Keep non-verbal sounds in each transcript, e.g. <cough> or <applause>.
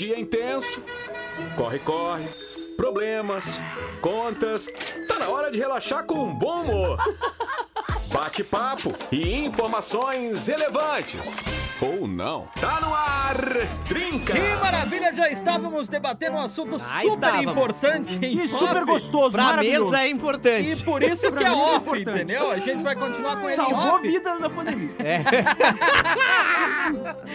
Dia intenso, corre, corre, problemas, contas. Tá na hora de relaxar com um bom humor. <laughs> Bate-papo e informações relevantes. Ou não. Tá no ar, Trinca! Que maravilha, já estávamos debatendo um assunto Ah, super estávamos. importante em E super gostoso, Pra maravilhoso. mesa é importante. E por <laughs> isso que é mim é off, importante. entendeu? A gente vai continuar com ele Salvou off. vidas na pandemia. É.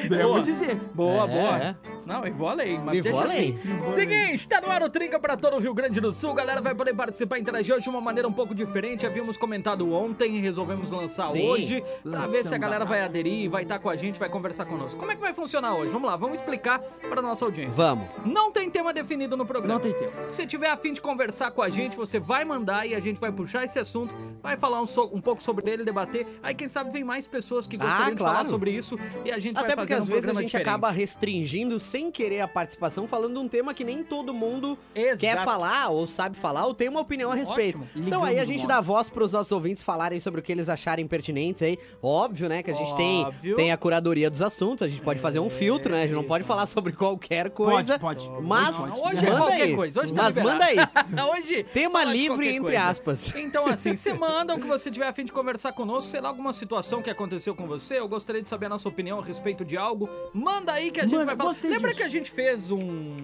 <laughs> Eu vou dizer. Boa, É. Não, eu vou além, mas Eu deixa além. assim. Seguinte, tá no ar o Trinca pra todo o Rio Grande do Sul. Galera vai poder participar e interagir hoje de uma maneira um pouco diferente. Havíamos comentado ontem, resolvemos lançar Sim. hoje pra ver se a galera vai aderir, vai estar com a gente, vai conversar conosco. Como é que vai funcionar hoje? Vamos lá, vamos explicar pra nossa audiência. Vamos. Não tem tema definido no programa. Não tem tempo. Se tiver a fim de conversar com a gente, você vai mandar e a gente vai puxar esse assunto, vai falar um, so- um pouco sobre ele, debater. Aí quem sabe vem mais pessoas que gostariam de claro. falar sobre isso e a gente Até vai porque fazer às um vezes a programa gente diferente. acaba restringindo sem querer a participação, falando de um tema que nem todo mundo Exato. quer falar ou sabe falar ou tem uma opinião a respeito. Ótimo. Então aí a gente dá voz pros nossos ouvintes falarem sobre o que eles acharem pertinentes aí. Óbvio, né, que a gente tem, Óbvio. tem a curadoria dos assuntos, a gente pode fazer um filtro, né? A gente não pode falar sobre qualquer coisa. Pode, pode. Mas Pode. Hoje é manda qualquer aí. coisa, hoje tá Mas liberado. manda aí. <laughs> Hoje. Tema livre, entre coisa. aspas. Então, assim, <laughs> você manda o que você tiver a fim de conversar conosco, sei lá, alguma situação que aconteceu com você, eu gostaria de saber a nossa opinião a respeito de algo. Manda aí que a gente Manda, vai falar. Lembra que a gente fez um.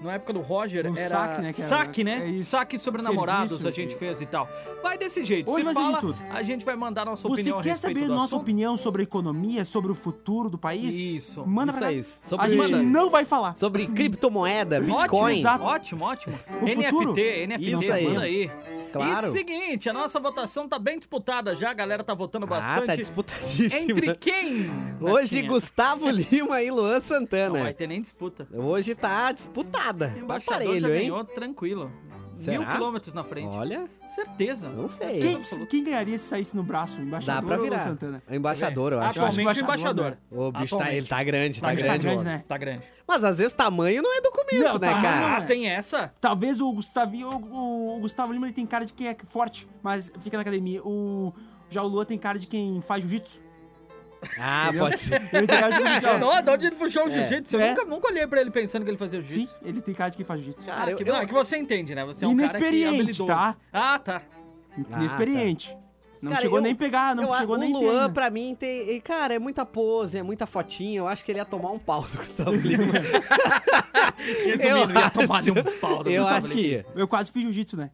Na época do Roger, Um era. saque, né, era- Saque, né? é. Saque sobre Serviço namorados a gente fez e tal. Vai desse jeito. Hoje Se fala, tudo. a gente vai mandar nossa Você opinião a quer saber do nossa assunto. opinião sobre a economia, sobre o futuro do país? Isso. Manda Isso pra aí. A Sobre, gente não vai falar. sobre criptomoeda, Bitcoin. Ótimo, Exato. ótimo, ótimo. O NFT, futuro. NFT, Isso aí. manda aí. Claro. E seguinte, a nossa votação tá bem disputada já, a galera tá votando Ah, tá bastante. disputadíssimo. Entre quem? Hoje, Natinha? Gustavo Lima e Luan Não Santana. vai ter nem disputa. Hoje tá disputada. O Tá embaixador aparelho, já hein? ganhou tranquilo. Será? Mil quilômetros na frente. Olha, Certeza. não sei. Quem, absoluto. quem ganharia se saísse no braço? Embaixador Dá pra ou virar. Santana? É Embaixador, eu acho. Atualmente Eu acho o embaixador. O bicho tá, Atualmente. ele tá grande, tá, Tá grande. grande, ó. né? Tá grande. Mas às vezes tamanho não é documento, Não, né, tamanho cara? Ah, tem essa? Talvez o Gustavinho, o, o Gustavo Lima ele tem cara de quem é forte, mas fica na academia. O já o Lua tem cara de quem faz jiu-jitsu. Ah, entendeu? pode ser. Ele tem cara de não, de onde ele puxou o jiu-jitsu? Eu É. nunca, nunca olhei pra ele pensando que ele fazia Sim, jiu-jitsu. ele tem cara de quem faz jiu-jitsu. Cara, Ah, eu- que, eu- não, é que você entende, né? Você é um cara que é Inexperiente, habilidoso. tá? Ah, tá. Inexperiente. Não Cara, chegou eu- nem pegar, não eu- chegou o nem Luan, ter. pra mim, tem. e, Cara, é muita pose, é muita fotinha. Eu acho que ele ia tomar um pau do Gustavo Lima. <laughs> Resumindo, ia tomar de um pau do eu Gustavo acho que ia. Eu quase fiz jiu-jitsu, né?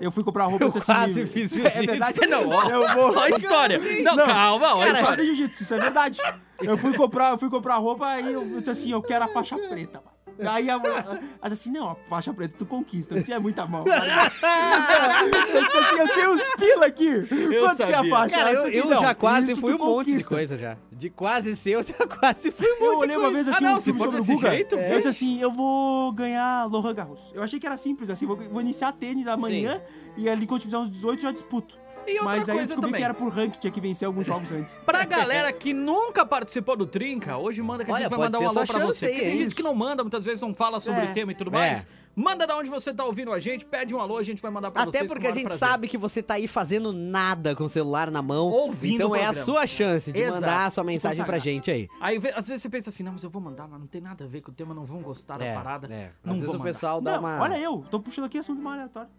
Eu fui comprar roupa Eu disse assim. quase fiz <laughs> É jiu-jitsu. verdade? Não, ó. Eu vou. Olha a história. Não, Não, calma, olha a história. jiu-jitsu, isso é verdade. Eu fui comprar, eu fui comprar roupa e eu disse assim, eu quero a faixa preta, mano. <laughs> Aí a, disse assim, não, a faixa preta tu conquista, eu disse, é muita mão. <laughs> eu disse assim, eu tenho uns pila aqui. Quanto que é a sabia. faixa? Cara, eu, assim, eu não, já quase fui um monte de conquista. coisa já. De quase ser, eu <laughs> já quase fui um monte Eu olhei uma vez assim, Ah, não, um se filme for sobre o desse Guga. jeito, eu é. disse assim, eu vou ganhar Lohan Garros. Eu achei que era simples, assim, vou, vou iniciar tênis amanhã e ali quando tiver uns 18 já disputo. E outra Mas aí eu coisa descobri também. que era por rank, tinha que vencer alguns jogos antes. <laughs> Pra galera que nunca participou do Trinca, hoje manda que a Olha, gente vai pode mandar um alô pra você. aí, Porque tem é gente que não manda, muitas vezes não fala sobre É. o tema e tudo É. mais. Manda da onde você tá ouvindo a gente, pede um alô, a gente vai mandar pra Até vocês. porque com a o gente prazer. sabe que você tá aí fazendo nada com o celular na mão. Ouvindo então o é a sua chance de Exato. mandar a sua mensagem pra gente aí. Aí às vezes você pensa assim, não, mas eu vou mandar, mas não tem nada a ver com o tema, não vão gostar É, da parada. é. Não Às vezes vou o mandar. pessoal dá Não, uma. olha eu, tô puxando aqui assunto mais aleatório.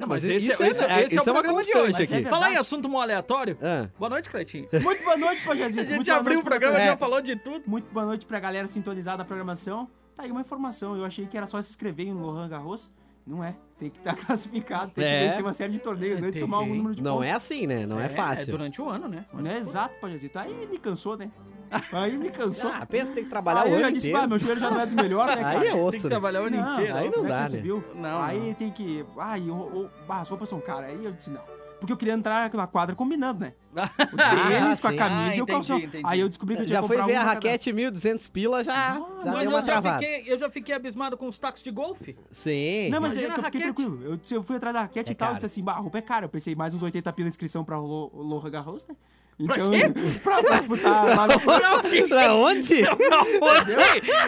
Não, mas, Mas esse, isso é, é- esse, é- esse é o é uma programa de hoje. aqui. Falar em Verdade. assunto mó aleatório. Ah. Boa noite, Cleitinho. Muito boa noite, Pajazito. <laughs> A gente abriu o programa, já falou de tudo. Muito boa noite pra galera sintonizada na programação. Tá aí uma informação. Eu achei que era só se inscrever em Lohan Garros. Não é. Tem que estar <laughs> classificado, tem É. que vencer uma série de torneios antes de somar algum número de Não pontos. é assim, né? Não é, fácil. É durante o ano, né? Não é exato, Pajazito. Aí me cansou, né? Aí me cansou. Ah, pensa tem que trabalhar aí o eu já ano disse, inteiro. ah, meu joelho já não é dos melhores, né, cara? Aí é osso, Tem que né? trabalhar o ano Não, inteiro. aí não é dá, né? viu? Não, Aí não. tem que. Ai, o, o, ah, as roupas são caras. Aí eu disse, não. Porque eu queria entrar na quadra combinando, né? <laughs> O tênis com a sim. camisa Ah, e o entendi, calção. entendi. Aí eu descobri que eu tinha Já foi ver a raquete 1.200 pila, já, já Mas deu eu uma já, travada. fiquei, eu já fiquei abismado com os tacos de golfe. Sim. Não, mas Imagina é que eu fiquei raquete. tranquilo. Eu, disse- eu fui atrás da raquete É e tal, caro. disse assim, bah, a roupa é cara. Eu pensei, mais uns 80 pila inscrição pra Lo- Lohan Garros, né? Então, <laughs> pra, pra disputar lá no... Pra quê? Pra onde? Onde?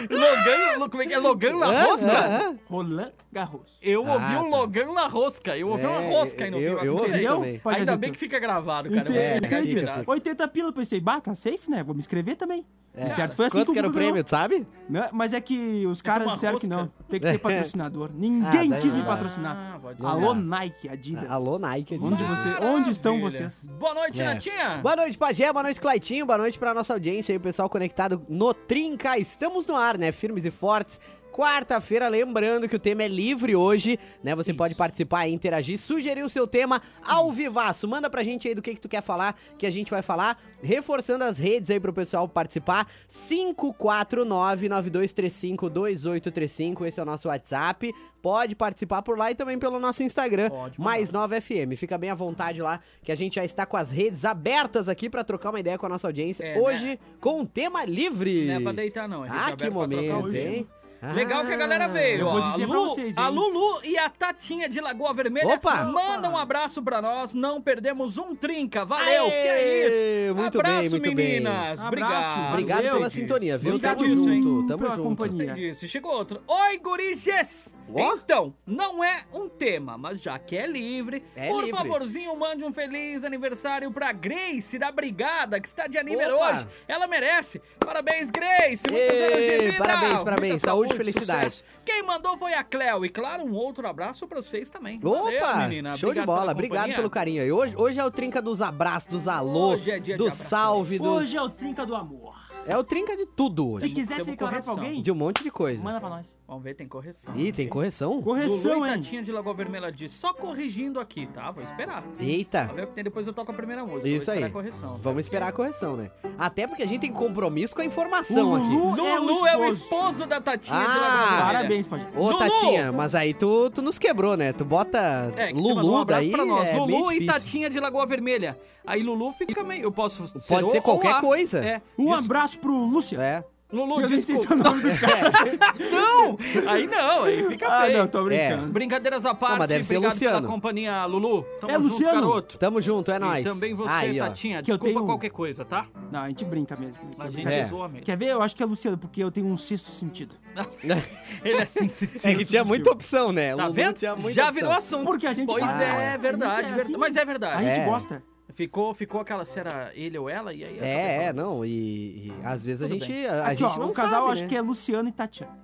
Logan, como é que é? Logan na Hã? rosca? Hã? Hã? Roland Garros. Eu ouvi Ah, um tá. Logan na rosca. Eu ouvi uma É, rosca aí no eu- eu ouvi. Pode Ainda bem tudo. que fica gravado, cara. Ente- Eu vou É, fica, fica. 80 pila, eu pensei, bah, tá safe, né? Vou me inscrever também. É. E certo, foi assim Quanto que que era o prêmio, tu sabe? Não, mas é que os caras uma disseram que rosca. não. Tem que ter <laughs> patrocinador. Ninguém daí quis não me patrocinar. Ah. Alô, Nike, Adidas. Alô, Nike. Onde, você, onde estão vocês? Boa noite, É. Natinha. Boa noite, Pajé. Boa noite, Claitinho. Boa noite pra nossa audiência aí, o pessoal conectado no Trinca. Estamos no ar, né? Firmes e fortes. Quarta-feira, lembrando que o tema é livre hoje, né? Você pode participar e interagir, sugerir o seu tema ao vivaço. Manda pra gente aí do que, que tu quer falar, que a gente vai falar. Reforçando as redes aí pro pessoal participar. 549-9235-2835, esse é o nosso WhatsApp. Pode participar por lá e também pelo nosso Instagram, Pode mais 9FM. Fica bem à vontade lá, que a gente já está com as redes abertas aqui pra trocar uma ideia com a nossa audiência. É, hoje, com um tema livre. Não é pra deitar, não. é rede Ah, aberta que momento, hein? Legal que a galera Ah, veio. eu vou dizer a pra Lu, vocês, a hein? Lulu e a Tatinha de Lagoa Vermelha Opa! manda um abraço pra nós. Não perdemos um trinca. Valeu, Aê! que é isso. Muito abraço, bem, muito bem. meninas. Abraço, Obrigado. Obrigado Valeu, pela sintonia, viu? Tamo disso, hein? junto, tamo Pela junto. companhia. Disso. Chegou outro. Oi, guriges! Então, não é um tema, mas já que é livre, É por livre. favorzinho, mande um feliz aniversário pra Grace da Brigada, que está de aniversário hoje. Ela merece. Parabéns, Grace! Muitos Ê, anos de vida! parabéns, parabéns. Muita Saúde e felicidade. sucesso. Quem mandou foi a Cleo. E claro, um outro abraço pra vocês também. Opa, Valeu, menina. show de Obrigado bola, pela obrigado pelo carinho aí. Hoje, hoje é o trinca dos abraços, dos alô, Hoje é dia de do abraço. salve, do... Hoje é o Trinca do Amor. É o trinca de tudo Se hoje. quiser temos ser declarar pra correção. alguém, De um monte de coisa. manda pra nós. Vamos ver, tem correção. Ih, tem correção? Correção, Lulu e hein? Tatinha de Lagoa Vermelha diz, só corrigindo aqui, tá? Vou esperar. Eita. Vamos ver o que tem, depois eu toco a primeira música. Isso esperar aí. a correção. Vamos esperar a correção, né? Até porque a gente tem compromisso com a O informação aqui. Lulu é o Lulu é o esposo. da Tatinha de Ah, Lagoa Vermelha. Parabéns, pode. Ô, Lulu! Tatinha, mas aí tu, tu nos quebrou, né? Tu bota É, que você mandou um Lulu abraço daí, pra nós. é meio Lulu e difícil. Tatinha de Lagoa Vermelha. Aí Lulu fica meio... Eu posso Pode o ser ou qualquer a. coisa. É. Um abraço pro Lúcio. É. Lulu, Eu sei desculpa. seu nome do cara. <laughs> Não! Aí não, aí fica Ah, feio. não, tô brincando. Brincadeiras à parte, mas deve ser obrigado Luciano. pela companhia, Lulu. Tamo É junto, Luciano. garoto. Tamo junto, é E nóis. também você, Aí. Tatinha. Que eu Desculpa tenho- qualquer coisa, tá? Não, a gente brinca mesmo. É A gente. É. zoa mesmo. Quer ver? Eu acho que é Luciano, porque eu tenho um sexto sentido. <laughs> Ele é sensitivo. <laughs> É que tinha muita opção, né? Tá Lulu vendo? tinha muita Já opção. virou assunto. Porque a gente Pois faz. é, A verdade. gente é ver- assim. Mas é A verdade. gente É. gosta. Ficou, ficou aquela, se era ele ou ela, e aí... É, é, não, e, e às vezes a gente, bem. a, a Aqui, gente ó, não o casal sabe, acho né? que é Luciano e Tatiana.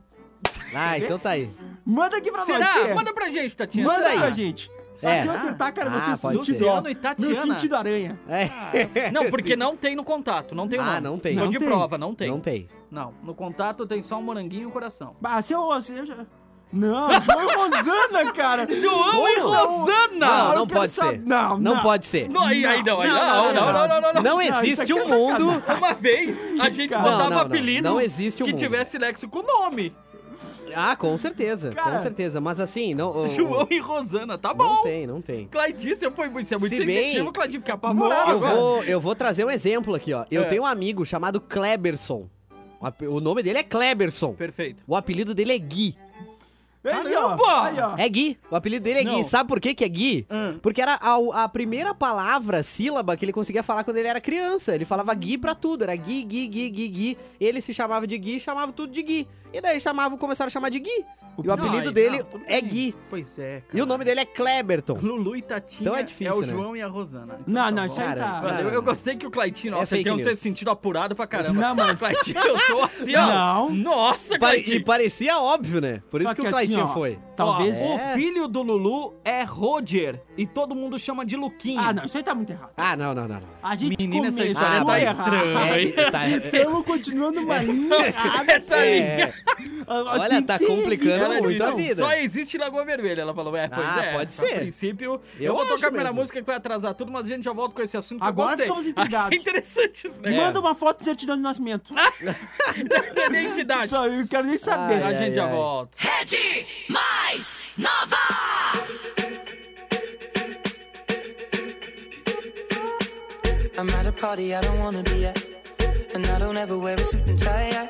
Ah, então tá aí. Manda aqui pra. Será? Manda pra gente, Tatinha. Manda será? aí pra gente. É. Se eu acertar, cara, Ah, você. Luciano e Tatiana. Meu sentido aranha. É. Não, porque não tem no contato, não tem o Ah, nome. não tem. Tô Não de tem. prova, não tem. Não tem. Não, no contato tem só um moranguinho e um coração. Bah, se eu, se eu já... Não, João e Rosana, cara. <laughs> João e? Rosana! Não, não pode saber. ser. Não, Não não. pode ser. Não, aí, aí não, aí Não, não, não, não, não, não, não. Não existe é um mundo. Uma vez a gente Não, botava não, não. apelido Não existe um que mundo. tivesse nexo com nome. Ah, com certeza, Cara. com certeza. Mas assim, não. o- o- João e Rosana, tá Não bom. tem, não tem. Claidice, você foi muito, você é muito Se bem- sensitivo, Claidice, fica apavorado Eu vou, eu vou trazer um exemplo aqui, ó. Eu É. tenho um amigo chamado Kleberson. O nome dele é Kleberson. Perfeito. O apelido dele é Gui. Aí, ó. Aí, ó. É Gui. O apelido dele é Não. Gui. Sabe por que, que é Gui? Hum. Porque era a, a primeira palavra, sílaba, que ele conseguia falar quando ele era criança. Ele falava Gui pra tudo. Era Gui, Gui, Gui, Gui, Gui. Ele se chamava de Gui, chamava tudo de Gui. E daí chamavam, começaram a chamar de Gui. E o Não, apelido aí, dele não, é. Gui. Pois é, cara. E o nome dele é Kleberton. <laughs> Lulu e Tatinha Então é difícil, o né? João e a Rosana. Então Não, tá não, bom. isso aí Cara, tá... Valeu, eu gostei que o Claitinho, nossa, ele fake tem um sexto sentido apurado pra caramba. Não, mas- <laughs> Claitinho, eu tô assim, ó. Não. Nossa, Pare- e Claitinho. parecia óbvio, né? Por Só isso que, o assim, Claitinho ó, foi. Talvez... Ó, É. O filho do Lulu é Roger e todo mundo chama de Luquinha. Ah, não, isso aí tá muito errado. Ah, não, não, não. não. A gente Menina, essa história tá errado. estranha, <laughs> hein? É, tá- Estamos continuando uma linha errada. <laughs> Essa é, Olha, tá complicando Ela muito disse, a "Não, vida." Só existe Lagoa Vermelha. Ela falou, é, pois Ah, é. pode A ser. princípio, eu, Eu vou tocar a primeira mesmo. música que vai atrasar tudo, mas a gente já volta com esse assunto que Agora eu gostei. ficamos intrigados. Achei interessante esse negócio. Manda uma foto de certidão de nascimento. <laughs> da identidade. Só eu quero nem saber. Ai, a gente já ai. volta. I'm at a party I don't wanna be at. And I don't ever wear a suit and tie. I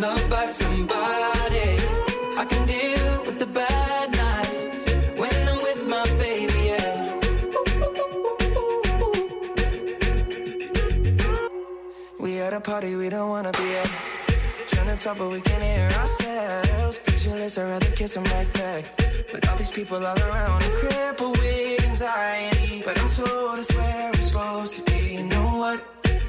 By somebody. I can deal with the bad nights when I'm with my baby, yeah. We at a party we don't wanna be at. Trying to talk, but we can't hear ourselves. Pictureless, I'd rather kiss right back. But all these people all around, I'm crippled with anxiety. But I'm told it's where I'm supposed to be. You know what?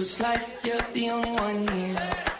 It's like you're the only one here.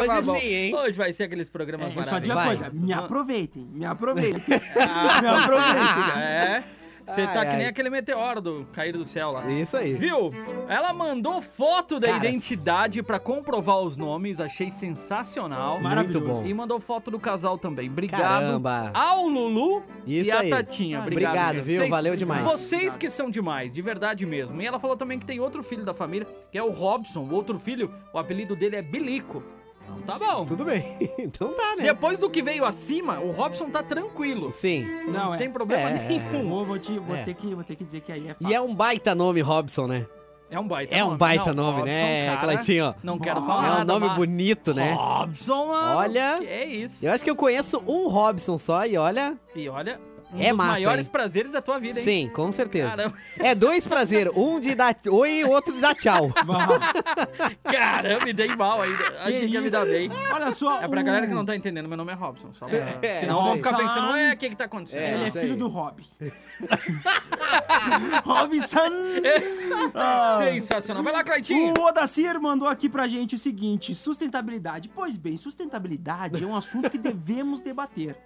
Hoje bom. sim, hein? Hoje vai ser aqueles programas É, eu só digo a maravilhosos. coisa, me aproveitem, me aproveitem. <laughs> me aproveitem. É. Você tá Ai, que nem aquele meteoro do cair do céu lá. Isso aí. Viu? Ela mandou foto da Cara, identidade pra comprovar os nomes, achei sensacional. Muito bom. E mandou foto do casal também. Obrigado Caramba. ao Lulu Isso e a aí. Tatinha. Obrigado, Obrigado, viu? Vocês- Valeu demais. Vocês que são demais, de verdade mesmo. E ela falou também que tem outro filho da família, que é o Robson. O outro filho, o apelido dele é Bilico. Então tá bom. Tudo bem. <laughs> então tá, né? Depois do que veio acima, o Robson tá tranquilo. Sim. Não, Não é. tem problema É. nenhum. Vou, vou, te, vou, É. ter que, vou ter que dizer que aí é E é um baita nome, Robson, né? É um baita É um nome. baita Não, nome, né, Robson, cara, Cleitinho? Não quero É falar É um nada, nome mas- bonito, né? Robson, mano. Olha- Que é isso. Eu acho que eu conheço um Robson só e olha. E olha, um É dos massa, maiores hein? prazeres da tua vida, hein? Sim, com certeza. Caramba, É dois prazeres. Um de dar oi e outro de dar tchau. <laughs> caramba, me dei mal ainda. Achei que ia me dar bem. Olha só. É pra o- galera que não tá entendendo, meu nome é Robson. Só pra... É, Senão vão ficar pensando, ué, o que que tá acontecendo? É, Ele é filho aí. do Rob. Robson! <laughs> <laughs> Ah. Sensacional. Vai lá, Claitinho. O Odacir mandou aqui pra gente o seguinte: sustentabilidade. Pois bem, sustentabilidade é um assunto que devemos debater.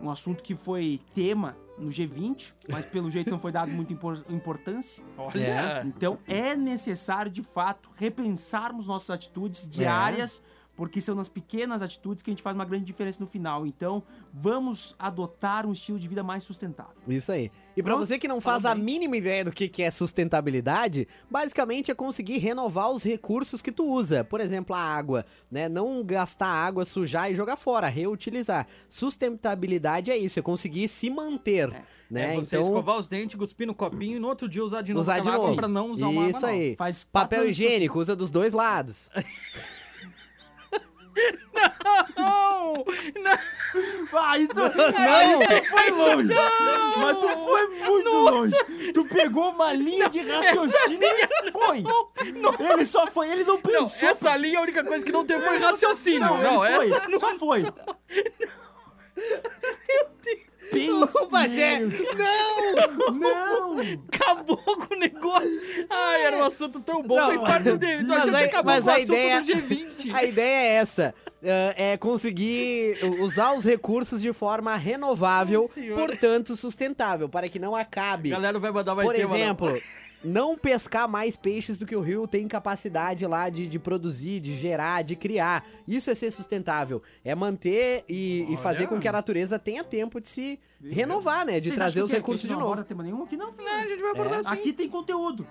Um assunto que foi tema no G20, mas pelo jeito não foi dado muita impor- importância. Olha. Então é necessário, de fato, repensarmos nossas atitudes diárias, porque são nas pequenas atitudes que a gente faz uma grande diferença no final. Então, vamos adotar um estilo de vida mais sustentável. Isso aí. E pra Pronto, você que não faz a mínima ideia do que que é sustentabilidade, basicamente é conseguir renovar os recursos que tu usa. Por exemplo, a água, né? Não gastar água, sujar e jogar fora, reutilizar. Sustentabilidade é isso, é conseguir se manter, né? É você escovar os dentes, cuspir no copinho e no outro dia usar de novo usar de novo. pra não usar uma água Isso aí. Faz Papel higiênico, usa dos dois lados. <laughs> Não! Não! Vai, tu, não, tu foi longe. Mas tu foi muito longe. Tu pegou uma linha de raciocínio e foi. Ele só foi, ele não Não, pensou. essa linha a única coisa que não teve foi raciocínio. Não, Não, ele foi, essa não. só foi. Ô, Bagé! Não! <laughs> Não! Acabou com o negócio. Ai, era um assunto tão bom. Não, parte do David. Então a mas gente mas o a ideia- do G20. A ideia é essa. ah, é conseguir usar os recursos de forma renovável, Ai, portanto sustentável, para que não acabe. A galera vai mandar vai Por ter, mano. exemplo, não pescar mais peixes do que o rio tem capacidade lá de, de produzir, de gerar, de criar. Isso é ser sustentável. É manter e, e fazer com que a natureza tenha tempo de se renovar, né? De Vocês trazer os que- recursos que de não novo. aborda tema nenhum aqui não, filho. Não, a gente vai abordar assim. Aqui tem conteúdo.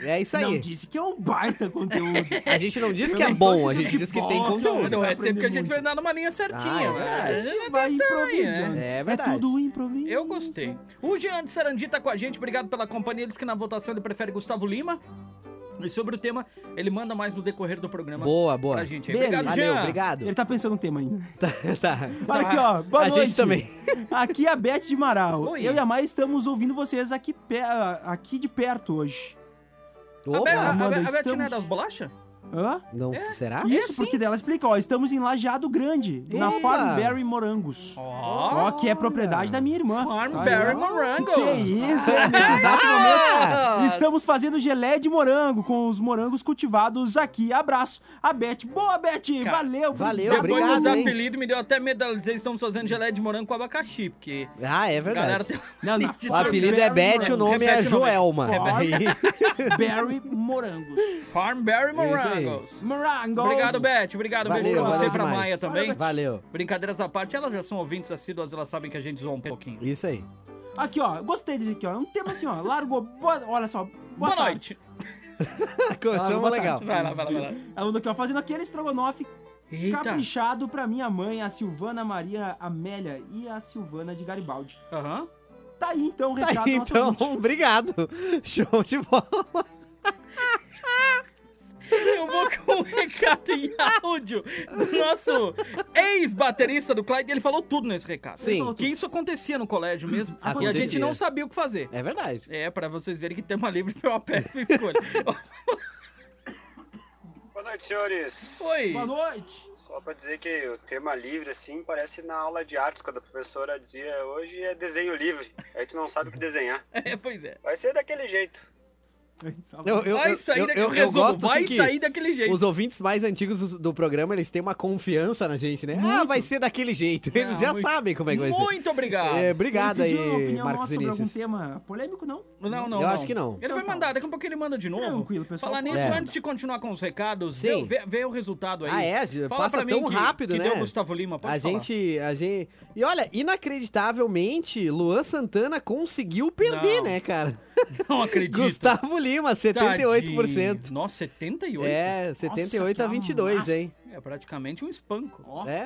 É isso Não aí. disse que é um baita conteúdo. A gente não diz Eu que é não bom, a gente que diz que tem conteúdo. Não, é sempre que a gente vai dar numa linha certinha. Ah, é né? verdade. A gente Vai tá aí, improvisando. né? É verdade. É tudo improviso. Eu gostei. O Jean de Sarandi tá com a gente, obrigado pela companhia. Ele disse que na votação ele prefere Gustavo Lima. E sobre o tema, ele manda mais no decorrer do programa. Boa, boa. Pra gente aí. Beleza. Obrigado, Valeu, Jean. obrigado. Ele tá pensando no tema ainda. <laughs> tá. Olha aqui, ó. Boa A noite. gente também. <laughs> Aqui é a Beth de Marau. Oi. Eu e a Mai estamos ouvindo vocês aqui, aqui de perto hoje. A, Be Opa, a, a, Beth não é estamos- das bolachas? Hã? não, É. será? Isso, sim. porque dela explica, ó. Estamos em Lajeado Grande, na Opa. Farmberry Morangos. Ó. Ó, que é propriedade da minha irmã. Farmberry. Morangos. Que isso, é, nesse exato momento. Estamos fazendo gelé de morango com os morangos cultivados aqui. Abraço. A Beth. Boa, Beth. Cara, valeu. valeu, Depois obrigado, dos hein? apelidos, me deu até medo de dizer que estamos fazendo gelé de morango com abacaxi, porque Ah, é verdade. tem... <laughs> Não, na O apelido é Beth, o nome é. Joelma. Berry Morangos. Farmberry aí. Morangos. Morangos. Obrigado, Beth. Obrigado. Um beijo Valeu, pra você valeu e pra. Maia também. Valeu. Brincadeiras à parte, elas já são ouvintes assíduas, elas sabem que a gente zoa um pouquinho. Isso aí. Aqui, ó. Gostei desse aqui, ó. É um tema assim, ó. Largou. Boa, olha só. Boa, Boa, noite. <laughs> Começamos legal. tarde. Vai lá, vai lá, vai lá. Ela mandou aqui, ó. Fazendo aquele estrogonofe Eita. caprichado pra minha mãe, a Silvana Maria Amélia e a Silvana de Garibaldi. Aham. Tá aí, então, o Tá recado aí, então, <laughs> obrigado. Show de bola. <laughs> <laughs> Eu vou com um recado em áudio do nosso ex-baterista do Clyde. Ele falou tudo nesse recado. Sim. Que isso acontecia no colégio mesmo. E a Acontecia. gente não sabia o que fazer. É verdade. É, pra vocês verem que tema livre foi uma péssima escolha. <laughs> Boa noite, senhores. Oi. Boa noite. Só pra dizer que o tema livre, assim, parece na aula de artes, quando a professora dizia hoje é desenho livre. Aí tu não sabe o que desenhar. <laughs> É, pois é. Vai ser daquele jeito. Eu, eu, Vai eu, sair eu, daquele eu, eu resumo, gosto vai assim que sair daquele jeito. Os ouvintes mais antigos do, do programa, eles têm uma confiança na gente, né? Ah, vai ser daquele jeito. Eles Ah, já muito- sabem como é que vai ser. Muito obrigado. É, obrigado aí, Marcos sobre algum Vinícius. tema polêmico, não? Não, não, Eu acho que não. Ele Então vai tá. mandar, daqui a pouco ele manda de novo. Tranquilo, pessoal. Falar nisso, É. antes de continuar com os recados, Sim. vê, vê- vê o resultado aí. Ah, é? Fala passa pra mim tão que, rápido, que né? deu Gustavo Lima, pode A falar. gente, a gente. E olha, inacreditavelmente, Luan Santana conseguiu perder, Não. né, cara? Não acredito. <laughs> Gustavo Lima, 78%. Tadinho. Nossa, 78? É, 78 que a 22, massa. hein? É praticamente um espanco. Ó. É.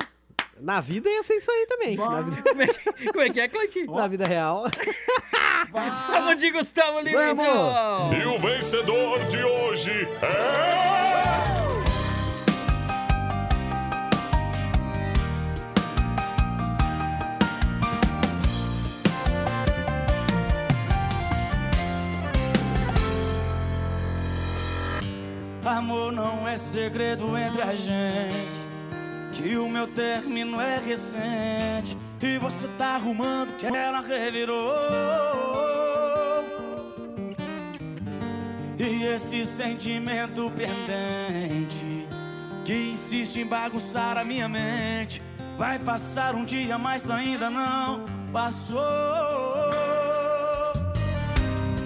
Na vida ia ser isso aí também. Vida, <laughs> Como é que, como é, que é, Cleitinho? na vida real. <laughs> Vamos de Gustavo Lima, Vamos. então. E o vencedor de hoje é. É segredo entre a gente. Que o meu término é recente. E você tá arrumando que ela revirou. E esse sentimento pendente que insiste em bagunçar a minha mente. Vai passar um dia, mas ainda não passou.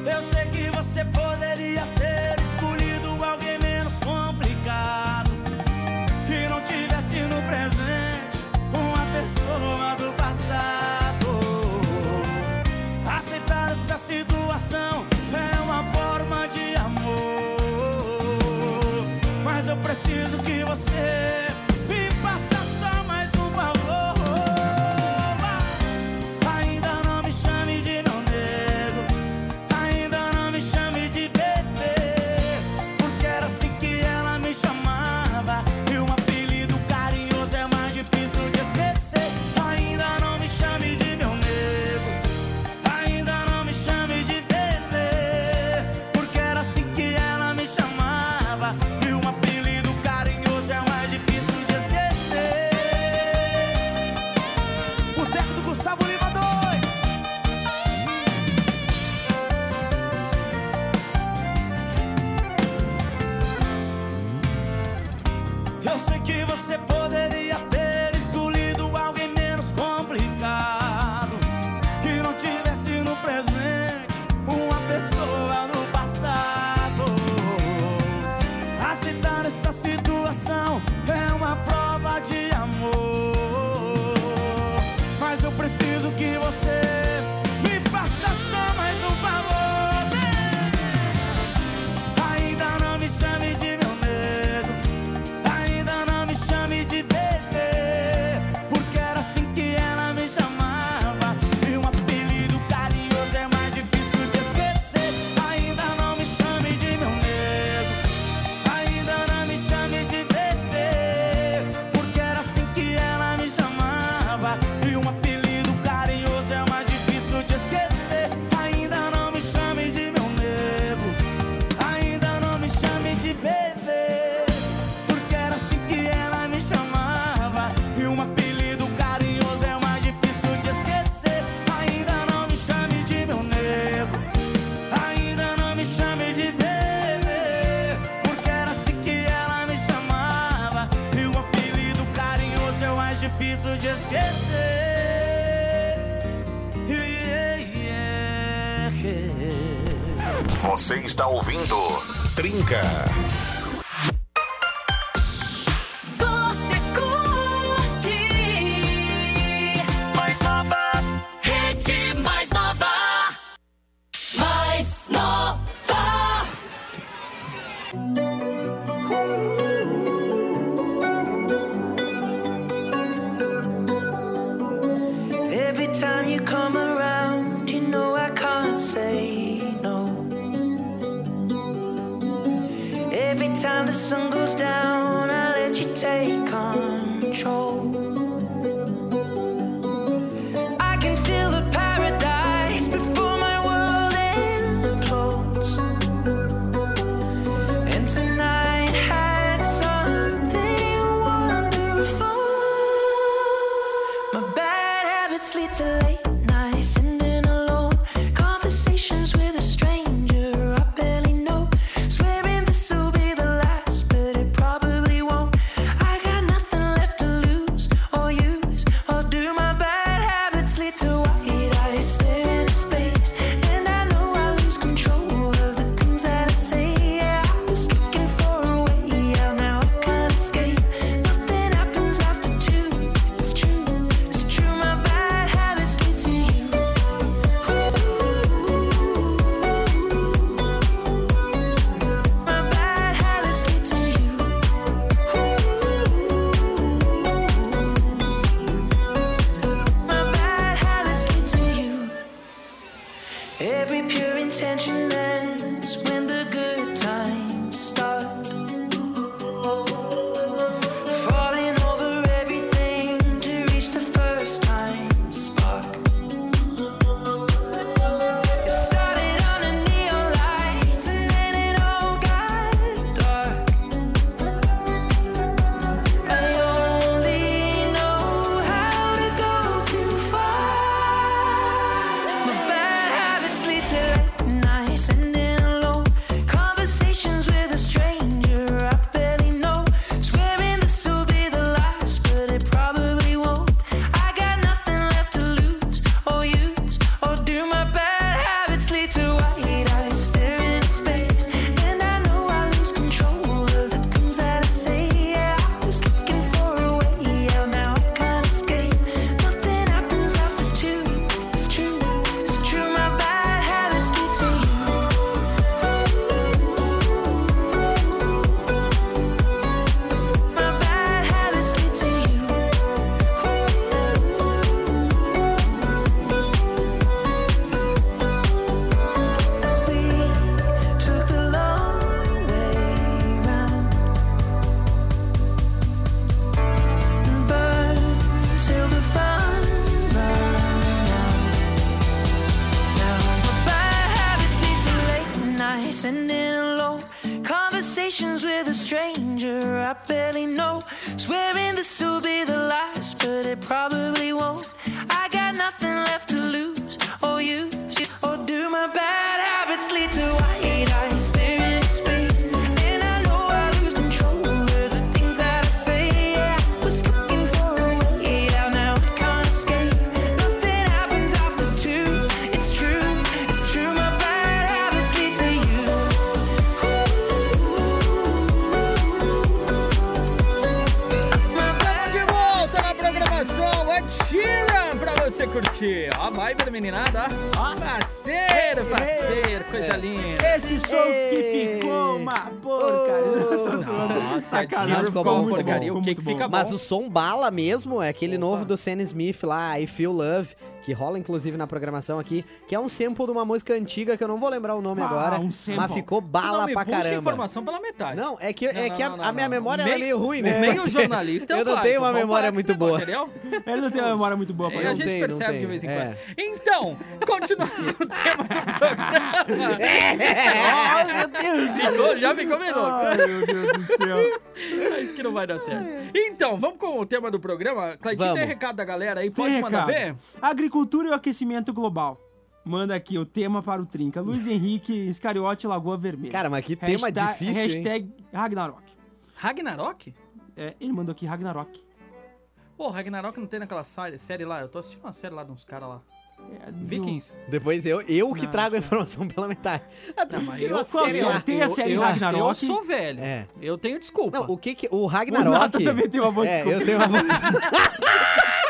Eu sei que você poderia ter uma meninada, ó. Parceiro, parceiro, coisa linda. Esse som que ficou uma porcaria. Nossa, zoando. Ficou, ficou bom, porcaria. O que, que fica bom? Mas o som bala mesmo é aquele Opa. novo do Sam Smith lá, I Feel Love que rola inclusive na programação aqui, que é um sample de uma música antiga que eu não vou lembrar o nome ah, agora, um sample. mas ficou bala não pra caramba. informação pela metade. Não, é que, não, é não, que a, a minha memória meio, é meio ruim, né? Meio <laughs> jornalista, é eu, eu não tenho uma memória muito boa. Ele não tem uma memória muito boa. É, a gente percebe de vez em é. quando. Então, <laughs> continuando o tema do programa. oh, meu Deus! Ficou, já me combinou. Ai, meu Deus do céu. <laughs> É isso que não vai dar certo. Então, vamos com o tema do programa. Claudinho, tem recado da galera aí? Pode tem mandar recado. ver? Agricultura agricultura e o aquecimento global. Manda aqui o tema para o Trinca. Luiz <laughs> Henrique Iscariote Lagoa Vermelha. Cara, mas que tema hashtag, difícil, Hashtag hein? Ragnarok. Ragnarok? É, ele mandou aqui Ragnarok. Pô, Ragnarok não tem naquela série lá? Eu tô assistindo uma série lá de uns caras lá. É, do... Vikings. Depois eu, eu que não, trago a tá. informação pela metade. Ah, não, mas eu acertei a série eu, Ragnarok. Eu sou velho. É. Eu tenho desculpa. Não, o que que... O Ragnarok... O Nata também tem uma boa desculpa. É, eu tenho uma boa desculpa. <laughs>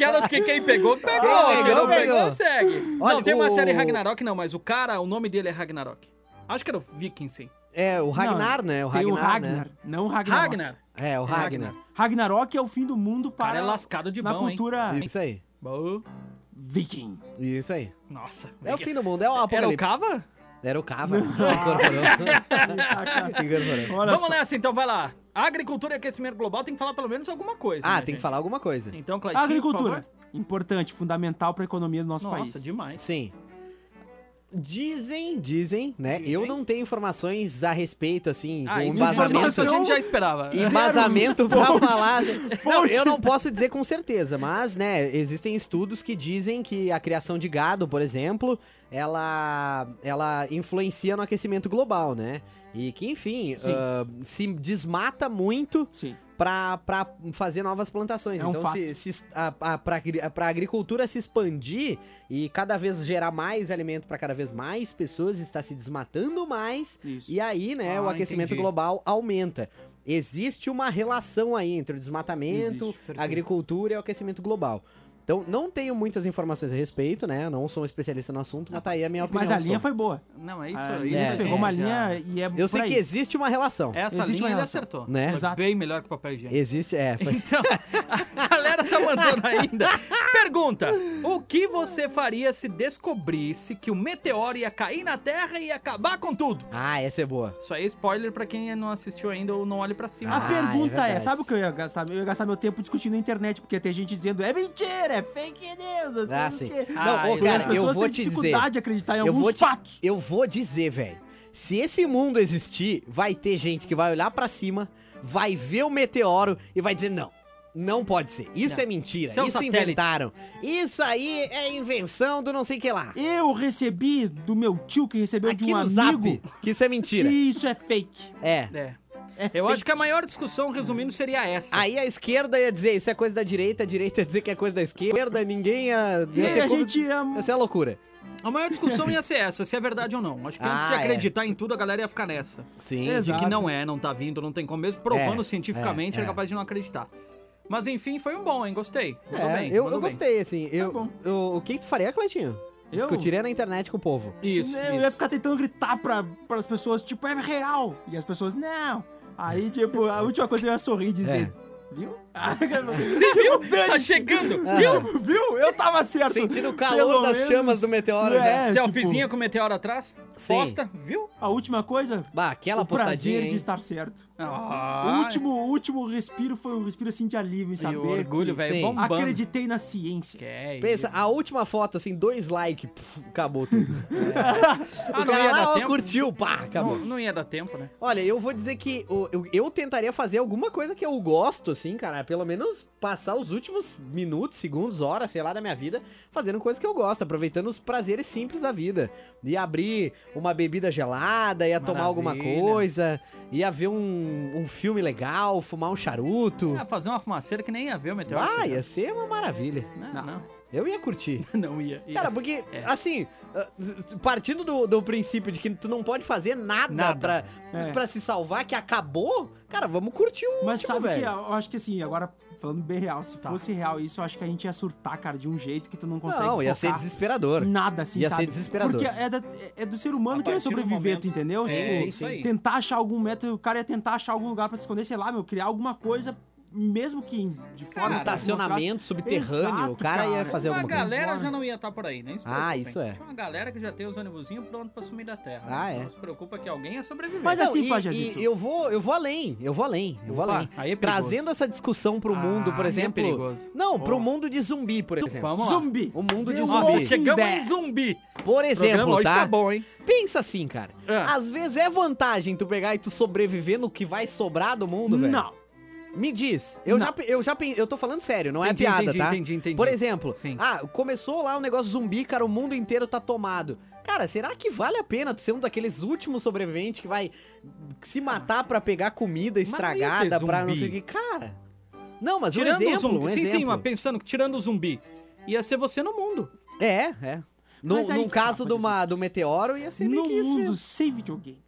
daquelas que quem pegou, pegou. Quem Quem, pegou, não pegou. pegou, segue. Olha, não, tem uma o- série Ragnarok, não, mas o cara, o nome dele é Ragnarok. Acho que era o Viking, sim. É, o Ragnar, Não, né? O Tem Ragnar, o Ragnar, né? não o Ragnarok. Ragnar. É, o Ragnar. Ragnarok é o fim do mundo O para cara é lascado de na bom, hein? cultura Isso aí. Bom. viking. Isso aí. Nossa. É o fim do mundo, é o Era o apocalipse. Cava? Era o Cava. <laughs> Incorporou. <laughs> Incorporou. Olha Vamos só. nessa então, vai lá. Agricultura e aquecimento global tem que falar pelo menos alguma coisa. Ah, né, tem que gente? falar alguma coisa. Então, Claitinho, Agricultura. por Importante, fundamental para a economia do nosso favor. país. Nossa, demais. Sim. Dizem, dizem, né? Dizem. Eu não tenho informações a respeito, assim, Ah, isso, embasamento. a gente já esperava. <laughs> Embasamento pra falar. Não, eu não posso dizer com certeza, mas, né, existem estudos que dizem que a criação de gado, por exemplo, ela, ela influencia no aquecimento global, né? E que, enfim, ah, se desmata muito Sim. Pra fazer novas plantações. É um então, fato. se, se a, a, pra, agri- pra agricultura se expandir e cada vez gerar mais alimento pra cada vez mais pessoas, está se desmatando mais. Isso. E aí, né, Ah, o aquecimento entendi. global aumenta. Existe uma relação aí entre o desmatamento, Existe, agricultura e o aquecimento global. Então, não tenho muitas informações a respeito, né? Não sou um especialista no assunto, mas tá aí a minha opinião. Mas a linha sobre. foi boa. Não, é isso A aí. É. pegou uma já- linha e é Eu sei aí. que existe uma relação. Essa Existe linha uma ele relação. acertou. Né? Foi Exato. Bem melhor que o papel higiênico. Existe, é. foi- Então, a galera tá mandando ainda. Pergunta: O que você faria se descobrisse que o meteoro ia cair na Terra e ia acabar com tudo? Ah, essa é boa. Isso aí é spoiler pra quem não assistiu ainda ou não olhe pra cima. A Ah, é pergunta é, verdade. sabe o que eu ia gastar? Eu ia gastar meu tempo discutindo na internet, porque tem gente dizendo é mentira, é fake news, não sei Ah, sim. quê. Não, Ah, ô, Porque cara, as pessoas eu vou têm te dizer. dificuldade de acreditar em eu alguns vou te, fatos. Eu vou dizer, velho. Se esse mundo existir, vai ter gente que vai olhar pra cima, vai ver o meteoro e vai dizer não. Não pode ser. Isso Não. é mentira. Isso é um Isso satélite. inventaram. Isso aí é invenção do não sei o que lá. Eu recebi do meu tio que recebeu Aqui de um no amigo Zap, que isso é mentira. que isso é fake. É. É. É <laughs> Eu acho que a maior discussão, resumindo, seria essa. Aí a esquerda ia dizer isso é coisa da direita, a direita ia dizer que é coisa da esquerda, ninguém ia. E ia ser a como- gente ia... Ia ser a loucura. A maior discussão ia ser essa, se é verdade ou não. Acho que antes de Ah, é. acreditar em tudo, a galera ia ficar nessa. Sim. De Exato. que não é, não tá vindo, não tem como mesmo. Provando É, cientificamente, é, é, é. capaz de não acreditar. Mas enfim, foi um bom, hein? Gostei. Mandou É, bem. eu, eu bem. gostei, assim. Eu, bom. eu- o que, que tu faria, Cleitinho? Eu? Discutiria na internet com o povo. Isso, eu isso. ia ficar tentando gritar pra, as pessoas, tipo, é real. E as pessoas, não. Aí, tipo, a última coisa eu ia sorrir e dizer, viu? Você viu? Tá chegando. Viu? Tipo, viu? Eu tava certo. Sentindo o Pelo calor das menos. chamas do meteoro. É, já. Selfiezinha tipo, com o meteoro atrás. Sim. Posta, viu? A última coisa, Bah, aquela o postadinha, prazer hein? de estar certo. Ah, O último, o último respiro foi um respiro assim de alívio em E saber o orgulho, velho, bombando. acreditei na ciência. Que é Pensa, isso. a última foto, assim, dois likes, acabou tudo. <laughs> Ah, o não cara ia lá, dar ó, tempo. curtiu, pá, acabou. Não, não ia dar tempo, né? Olha, eu vou dizer que o- eu, eu tentaria fazer alguma coisa que eu gosto, assim, cara. Pelo menos passar os últimos minutos, segundos, horas, sei lá, da minha vida, fazendo coisa que eu gosto, aproveitando os prazeres simples da vida. Ia abrir uma bebida gelada, ia tomar alguma Maravilha. coisa, ia ver um, um filme legal, fumar um charuto. Ah, fazer uma fumaceira que nem ia ver o meteoro. Ah, ia ser uma maravilha. Não, Não. não. Eu ia curtir. <laughs> Não ia. ia. Cara, porque, É. assim, ah, partindo do, do princípio de que tu não pode fazer nada, Nada. Pra, É. pra se salvar, que acabou, cara, vamos curtir o Mas último, sabe que velho. eu acho que assim, agora falando bem real, se Tá. fosse real isso, eu acho que a gente ia surtar, cara, de um jeito que tu não consegue Não, ia ser desesperador. Nada assim, Ia sabe? ser desesperador. Porque é, da- é do ser humano querer do sobreviver, momento- tu entendeu? Sim, tipo, sim, isso aí. tentar achar algum método, o cara ia tentar achar algum lugar pra se esconder, sei lá, meu, criar alguma coisa, mesmo que de fora... Um Cara, estacionamento subterrâneo, Exato, o cara, ia cara. fazer Uma alguma coisa. galera já não ia estar por aí, nem se Ah, isso é. Tinha uma galera que já tem os ônibusinhos prontos pra sumir da terra. Ah, é. Não se preocupa que alguém ia sobreviver. Mas Não, assim, e- Pajazito. e eu vou, eu vou além, eu vou além, eu vou Opa, além. aí é. Trazendo essa discussão pro mundo, por Ah, aí é exemplo. perigoso. não, pro Ó. mundo de zumbi, por exemplo. Vamos lá. Zumbi! O mundo de zumbi. Nossa, Walking chegamos em zumbi. Por exemplo, hoje tá? tá bom, hein? Pensa assim, cara. Ah. Às vezes é vantagem tu pegar e tu sobreviver no que vai sobrar do mundo, velho. Não. Me diz, eu Não. já, eu já eu tô falando sério, não é Entendi, piada, entendi, tá? entendi, entendi. Por exemplo, Sim. ah, começou lá o negócio zumbi, cara, o mundo inteiro tá tomado. Cara, será que vale a pena tu ser um daqueles últimos sobreviventes que vai se matar pra pegar comida estragada pra não sei o que? Cara. Não, mas tirando um exemplo, o zumbi. um sim, sim, exemplo. mas pensando que tirando o zumbi, ia ser você no mundo. É, é. No, no tá, caso do, uma, do meteoro, ia ser meio No que isso mundo mesmo. sem videogame,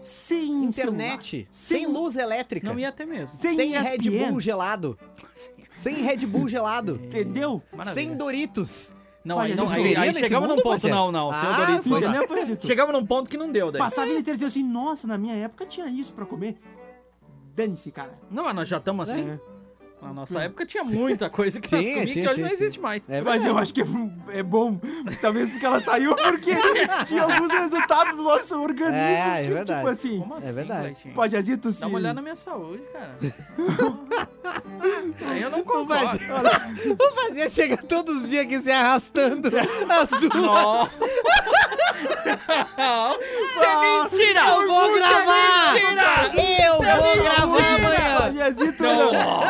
sem Internet, celular, sem luz elétrica, Não ia ter mesmo. sem, sem Red Bull gelado, <laughs> sem Red Bull gelado, Entendeu? Maravilha. sem Doritos. Não, aí, não, aí, aí chegamos num mundo, ponto, Bagé? não, não, Ah, Doritos não dá. Entendeu, Pajito? Chegamos num ponto que não deu daí. Passar a vida inteira dizendo assim, nossa, na minha época tinha isso pra comer. Dane-se, cara. Não, mas nós já estamos assim. É. Na nossa época tinha muita coisa que nós <laughs> Tinha, que tinha, hoje tinha, não existe mais. É Mas eu acho que é, é bom, talvez porque ela saiu, porque <laughs> tinha alguns resultados do nosso organismo É, é que, verdade. tipo assim, Como assim, verdade. Cleitinho? pode azito se... Dá uma olhada na minha saúde, cara. <laughs> aí eu não concordo. O Vazia chega todos os dias aqui se arrastando as duas. Nossa. Isso é mentira! Eu vou é gravar! mentira! Eu vou gravar amanhã! Não, não.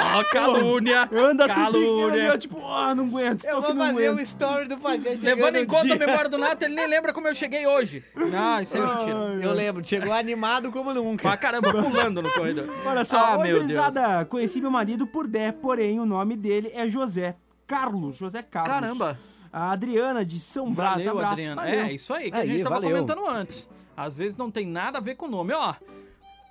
Calúnia! Anda tudo Calúnia! eu, tipo, ah, não aguento, Eu tô vou fazer um story do chegando Levando em conta dia. a memória do Nato, ele nem lembra como eu cheguei hoje. Não, isso é mentira. Eu lembro, chegou animado como nunca. Pra caramba, pulando no corredor. Olha só, ah, meu Deus. gurizada, conheci meu marido por Dé, porém o nome dele é José Carlos, José Carlos. Caramba. A Adriana de São Brás, Valeu, abraço. Adriana. valeu. É, isso aí que a Aí, gente tava valeu. comentando antes. Às vezes não tem nada a ver com o nome, ó.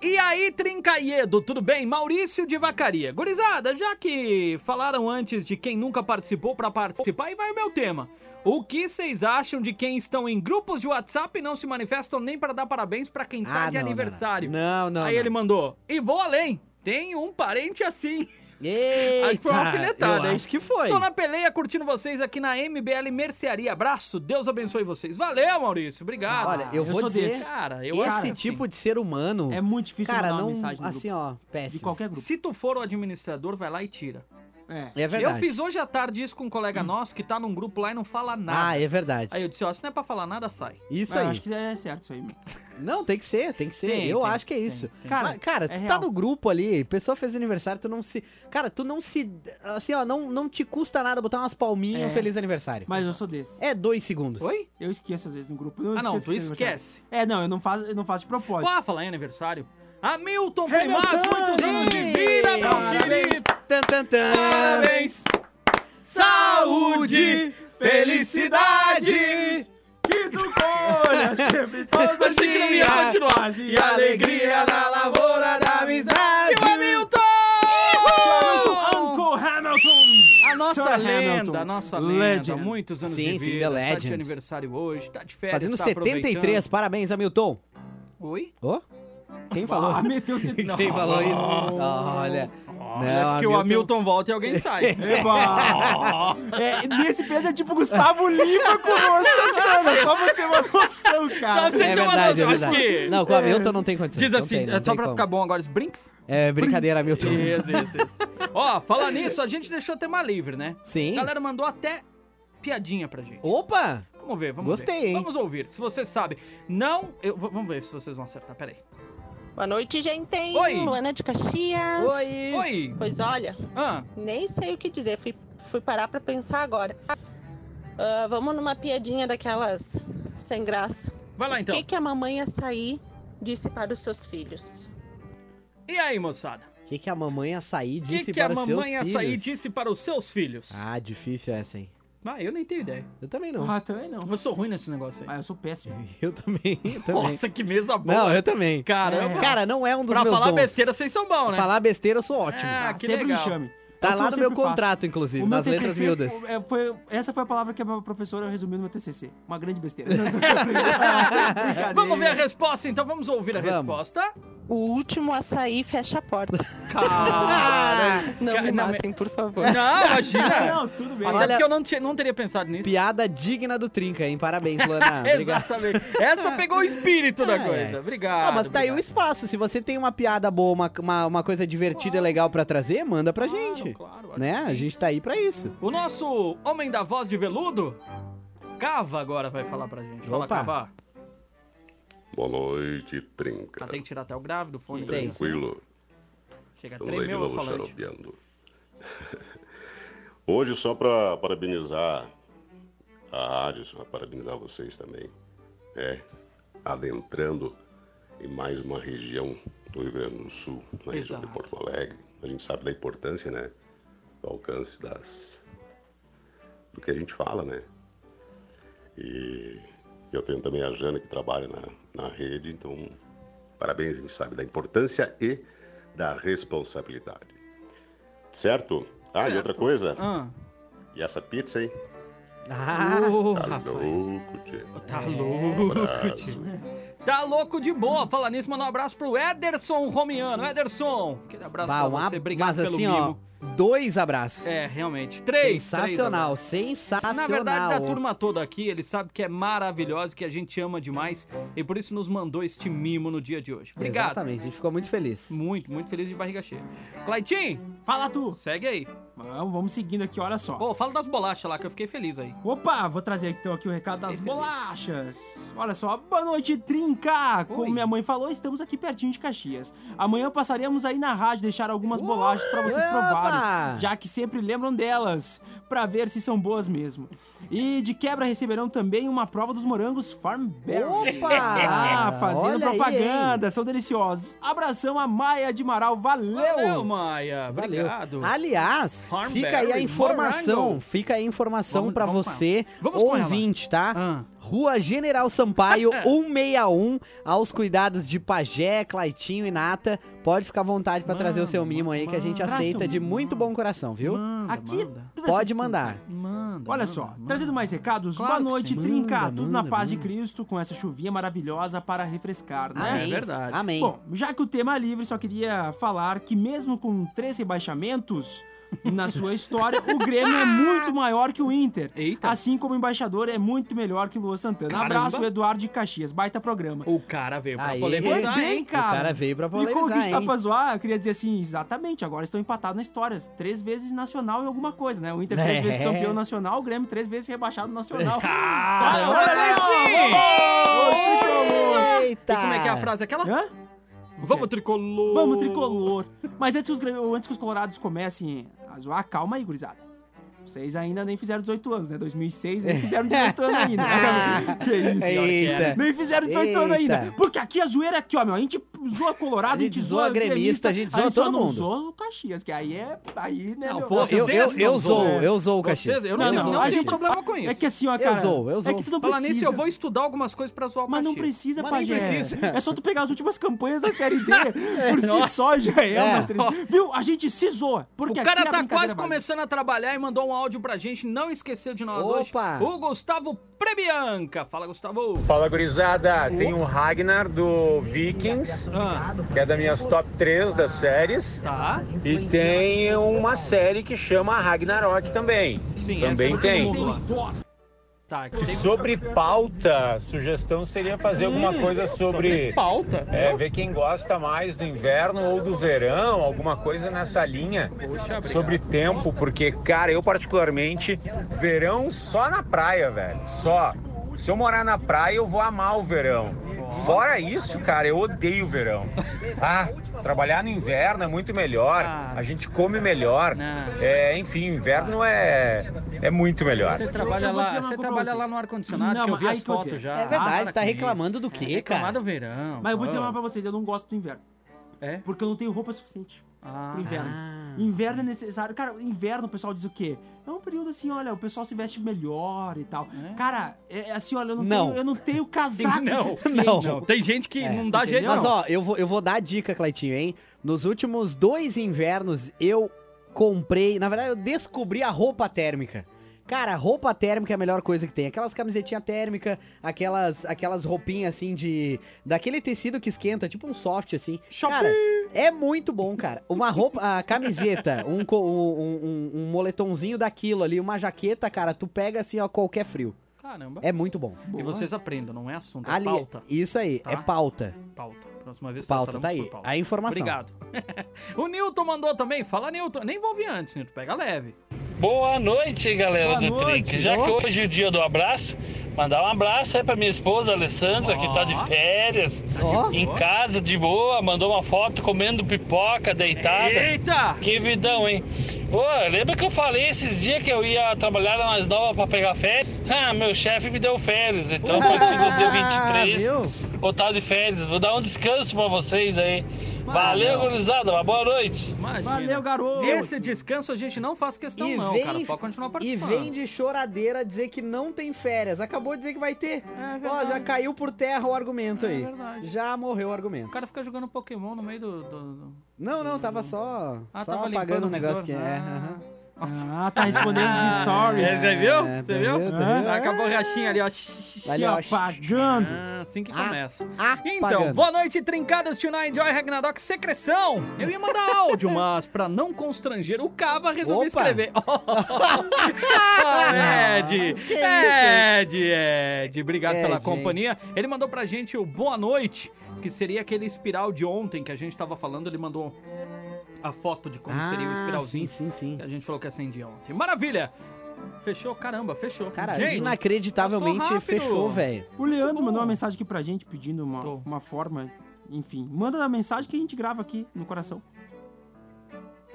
E aí, Trincaiedo, tudo bem? Maurício de Vacaria. Gurizada, já que falaram antes de quem nunca participou pra participar, aí vai o meu tema. O que vocês acham de quem estão em grupos de WhatsApp e não se manifestam nem pra dar parabéns pra quem tá Ah, de não, não, aniversário? Não, não. aí não. ele mandou. E vou além. Tem um parente assim. Eita, que foi uma alfinetada, hein? acho que foi. Tô na peleia curtindo vocês aqui na MBL Mercearia. Abraço, Deus abençoe vocês. Valeu, Maurício. Obrigado. Olha, eu eu vou dizer, desse. Cara, eu esse acho que tipo sim. de ser humano, É muito difícil cara, mandar não, uma mensagem no assim, grupo, ó, péssimo. de qualquer grupo. Se tu for o administrador, vai lá e tira. É. É verdade. Eu fiz hoje à tarde isso com um colega nosso que tá num grupo lá e não fala nada. Ah, é verdade. Aí eu disse, ó, se não é pra falar nada, sai. Isso Ah, aí. acho que é certo isso aí. meu. <laughs> Não, tem que ser, tem que ser. Tem, eu tem, acho que é isso. tem. Cara, Mas, cara, é tu tá real. no grupo ali, pessoa fez aniversário, tu não se. Cara, tu não se. Assim, ó, não, não te custa nada botar umas palminhas e um É. feliz aniversário. Mas eu sou desse. É dois segundos. Oi? Eu esqueço às vezes no grupo. Eu Ah, não, tu é esquece. É, não, eu não faço, eu não faço de propósito. Pô, falar em aniversário. Hamilton! Primas, muitos anos de vida, meu querido. Parabéns. Saúde, felicidade. Que tu colha sempre todo Achei que não ia dia. continuar. E alegria na lavoura da amizade. Tio Hamilton! Uncle Hamilton! A nossa Sir lenda, Hamilton. a nossa lenda. Legend. Muitos anos Sim, de sim, vida. The Tá de aniversário hoje, tá de férias, Fazendo tá 73, aproveitando. parabéns, Hamilton. Oi? Ô? Quem falou? Ah, meteu você. <laughs> Quem falou isso? Olha. Olha, acho que o Hamilton volta e alguém sai. <laughs> Eba! <laughs> É, nesse peso é tipo Gustavo Lima com o Santana, só pra ter uma noção, cara. Você É verdade, é noção, acho verdade. que- Não, com o Hamilton não tem condição. Diz não assim, tem, não é só pra como. ficar bom agora, os brinks? É brincadeira, Hamilton. Isso, isso, isso. Ó, falar nisso, a gente deixou o tema livre, né? Sim. A galera mandou até piadinha pra gente. Opa! Vamos ver, vamos Gostei, ver. hein? Vamos ouvir. Se você sabe, não... eu- vamos ver se vocês vão acertar, peraí. Boa noite, gente. Oi. Luana de Caxias. Oi! Oi! Pois olha, Ah, nem sei o que dizer. Fui, fui parar pra pensar agora. Ah, vamos numa piadinha daquelas sem graça. vai lá O então. que, que a mamãe açaí disse para os seus filhos? E aí, moçada? O que, que a mamãe açaí O disse que, que a para os seus mamãe açaí filhos? disse para os seus filhos? Ah, difícil essa, hein? Ah, eu nem tenho ideia. Eu também não. Ah, também não. Eu sou ruim nesse negócio aí. Ah, eu sou péssimo. <laughs> Eu também, eu <laughs> também. Nossa, que mesa boa. não, eu também. Caramba. Cara, não é um dos pra meus falar dons. besteira, vocês são bons, né? Falar besteira eu sou ótimo. Ah, Ah, que sempre legal. me chame. Tá É lá no meu sempre faço. contrato, inclusive, O meu nas letras TCC miúdas. Foi, é, foi- essa foi a palavra que a minha professora resumiu no meu TCC. Uma grande besteira. <laughs> Vamos ver a resposta, então vamos ouvir a Vamos. resposta. O último açaí fecha a porta. <laughs> Cara, Não me não, matem, por favor. não, imagina. <laughs> Não, tudo bem. Até Olha- porque eu não, tinha- não teria pensado nisso. Piada digna do Trinca, hein? Parabéns, Luana. <laughs> Obrigado. Exatamente. Essa pegou o espírito da Ah, coisa. é. Obrigado. Ah, mas tá aí o obrigado. espaço. Se você tem uma piada boa, uma, uma, uma coisa divertida e legal pra trazer, manda pra Claro, gente. claro, né? A gente tá aí pra isso. O nosso homem da voz de veludo, Cava agora vai falar pra gente. Fala, Opa. Cava. Boa noite, trinca. Ah, tem que tirar até o grave do fone. Tranquilo. Chega a Estamos de tremer o falante. Hoje, só para parabenizar a rádio, só parabenizar vocês também. É, adentrando em mais uma região do Rio Grande do Sul, na região de Exato. Porto Alegre. A gente sabe da importância, né? Do alcance das. do que a gente fala, né? E eu tenho também a Jana que trabalha na, na rede, então parabéns, a gente sabe da importância e da responsabilidade. Certo? Ah, e Certo. outra coisa, Ah, e essa pizza, hein? Ah, Tá rapaz. louco, tchê. Tá louco, tio. Tá louco de boa. Falar nisso, mandar um abraço pro Ederson Romiano. Ederson, aquele abraço bah, pra você. Obrigado mas pelo assim, mimo. ó, dois abraços. É, realmente. Três. sensacional, três sensacional. Na verdade, da turma toda aqui, ele sabe que é maravilhosa, que a gente ama demais e por isso nos mandou este mimo no dia de hoje. Obrigado. Exatamente, a gente ficou muito feliz. Muito, muito feliz de barriga cheia. Claitinho, Fala tu. segue aí. Vamos, vamos seguindo aqui, olha só. Pô, fala das bolachas lá que eu fiquei feliz aí. Opa, vou trazer então aqui o recado das Fiquei feliz. bolachas. Olha só, boa noite, Trinca! Como Oi. minha mãe falou, estamos aqui pertinho de Caxias. Amanhã passaremos aí na rádio deixar algumas bolachas pra vocês Opa! provarem, já que sempre lembram delas, pra ver se são boas mesmo. E de quebra receberão também uma prova dos morangos Farm Berry. Opa! <laughs> Ah, fazendo Olha aí, propaganda, são deliciosos. Abração a Maia de Amaral, valeu! Valeu, Maia. Valeu. Obrigado. Aliás, Farm fica aí a informação, morango. fica aí a informação com você, Vamos ouvinte, tá? Ah. Rua General Sampaio <laughs> 161, aos cuidados de Pajé, Claitinho e Nata. Pode ficar à vontade pra trazer o seu mimo aí que a gente aceita Traz de um- muito bom coração, viu? Manda, Aqui, manda. Pode mandar. Manda, Olha manda, só, manda. trazendo mais recados, Claro boa noite. Trinca, Manda, tudo na manda, paz de. Cristo, com essa chuvinha maravilhosa para refrescar, né? Amém. É verdade. Amém. Bom, já que o tema é livre, só queria falar que mesmo com três rebaixamentos na sua história, o Grêmio é muito maior que o Inter. Eita. Assim como o embaixador é muito melhor que o Lua Santana. Caramba. Abraço, Eduardo de Caxias, baita programa. O cara veio pra Aí. Polemizar, bem, hein? cara. O cara veio pra E como polemizar, gente tá pra zoar, eu queria dizer assim, exatamente, agora estão empatados na história. Três vezes nacional em alguma coisa, né? O Inter três É. vezes campeão nacional, o Grêmio três vezes rebaixado nacional. Caramba, Olha tricolor! Eita! E como é que é a frase? Aquela? Hã? Vamos, tricolor! Vamos, tricolor. Mas antes que, os, antes que os colorados comecem a zoar, calma aí, gurizada. Vocês ainda nem fizeram 18 anos, né? 2006 nem fizeram 18 anos ainda. <laughs> que isso, Eita. Nem fizeram 18 anos Eita. ainda. Porque aqui a zoeira é aqui, ó, meu. A gente zoa colorado, A gente zoa gremista, a gente zoa só todo não mundo. zoa o Caxias, que aí é... Aí, né, Não, meu? pô, Eu, eu, eu zoam. eu o Vocês, Caxias. eu não, Não, não, não, a tenho gente- problema com isso. É que assim, ó, cara... zoo, eu É zoo. que tu não Falar precisa. nisso, eu vou estudar algumas coisas pra zoar o Mas não Caxias. precisa, Mas Pajé. precisa. <laughs> É só tu pegar as últimas campanhas da Série D. <laughs> Por si só já é, É. Viu? A gente se zoa. Porque o cara a tá quase começando a trabalhar e mandou um áudio pra gente, não esqueceu de nós hoje. Opa! O Gustavo Prebianca. Fala, Gustavo. Fala gurizada, tem o Ragnar do Vikings, Ah, que é das minhas top 3 das séries, tá. e tem uma série que chama Ragnarok também. Sim, Também essa tem. Tá, tem Sobre pauta, a sugestão seria fazer alguma coisa sobre, pauta. é, ver quem gosta mais do inverno ou do verão, alguma coisa nessa linha. Poxa, obrigado. Sobre tempo, porque, cara, eu particularmente, verão só na praia, velho. Só. Se eu morar na praia, eu vou amar o verão. Fora isso, cara, eu odeio o verão. Ah, trabalhar no inverno é muito melhor. Ah. A gente come melhor. É, enfim, inverno é, é muito melhor. Você trabalha lá, você trabalha lá no ar-condicionado, Não, que eu vi as fotos já. É verdade, Para tá reclamando do quê, Reclamar cara? do verão. Mas eu vou dizer uma pra vocês, eu não gosto do inverno. É? Porque eu não tenho roupa suficiente Ah. pro inverno. Inverno é necessário. Cara, inverno o pessoal diz o quê? É um período assim, olha, o pessoal se veste melhor e tal. É? Cara, é assim, olha, eu não, Não. Tenho, eu não tenho casaco <laughs> Não, não. Não, tem gente que É, não dá jeito? Mas não. ó, eu vou, eu vou dar a dica, Cleitinho, hein? Nos últimos dois invernos, eu comprei. Na verdade, eu descobri a roupa térmica. Cara, roupa térmica é a melhor coisa que tem. Aquelas camisetinhas térmicas, aquelas, aquelas roupinhas assim de. Daquele tecido que esquenta, tipo um soft assim. Shopee! Cara, é muito bom, cara. Uma roupa, a camiseta, um, um, um, um moletomzinho daquilo ali, uma jaqueta, cara, tu pega assim, ó, qualquer frio. Caramba. É muito bom. E vocês aprendam, não é assunto, é Ali, pauta. isso aí, Tá? é pauta. Pauta. Próxima vez Pauta, tá aí. pauta. A informação. Obrigado. <laughs> o Nilton mandou também. Fala, Nilton. Nem ouvir antes, Nilton. Pega leve. Boa noite, galera Boa do noite. Trink. Já que hoje é o dia do abraço, Mandar um abraço aí pra minha esposa Alessandra, que tá de férias, em casa, de boa, mandou uma foto comendo pipoca deitada. Eita! Que vidão, hein? Ô, lembra que eu falei esses dias que eu ia trabalhar na mais nova pra pegar férias? Ah, meu chefe me deu férias, então a partir do dia 23 vou estar de férias. Vou dar um descanso pra vocês aí. Valeu, gurizada, uma boa noite. Imagina. Valeu, garoto. Esse descanso a gente não faz questão, E não, vem- cara. Pode continuar E participando. vem de choradeira dizer que não tem férias. Acabou de dizer que vai ter. Ó, verdade. já caiu por terra o argumento É aí. verdade. Já morreu o argumento. O cara fica jogando Pokémon no meio do. do- do- Não, não, tava só, Ah, só tava apagando o negócio visor. que é. Ah. aham. Ah, tá respondendo os <laughs> stories. É, Você viu? É, Você tá viu? tá? Acabou o rachinho ali, ó. Ali, ó, apagando. Ah, assim que começa. apagando. Então, boa noite, trincadas, Tonight Joy Ragnarok Secreção. Eu ia mandar áudio, <laughs> mas pra não constranger o Cava, resolvi Opa. escrever. <laughs> Ah, Ed, Ed, Ed, obrigado Ed, pela hein? companhia. Ele mandou pra gente o boa noite, que seria aquele espiral de ontem que a gente tava falando. Ele mandou a foto de como seria o Ah, espiralzinho. sim, sim, sim. Que a gente falou que acendia ontem. Maravilha! Fechou, caramba, fechou. Cara, gente, inacreditavelmente fechou, velho. O Leandro mandou uma mensagem aqui pra gente pedindo uma, uma forma. Enfim, manda a mensagem que a gente grava aqui no coração.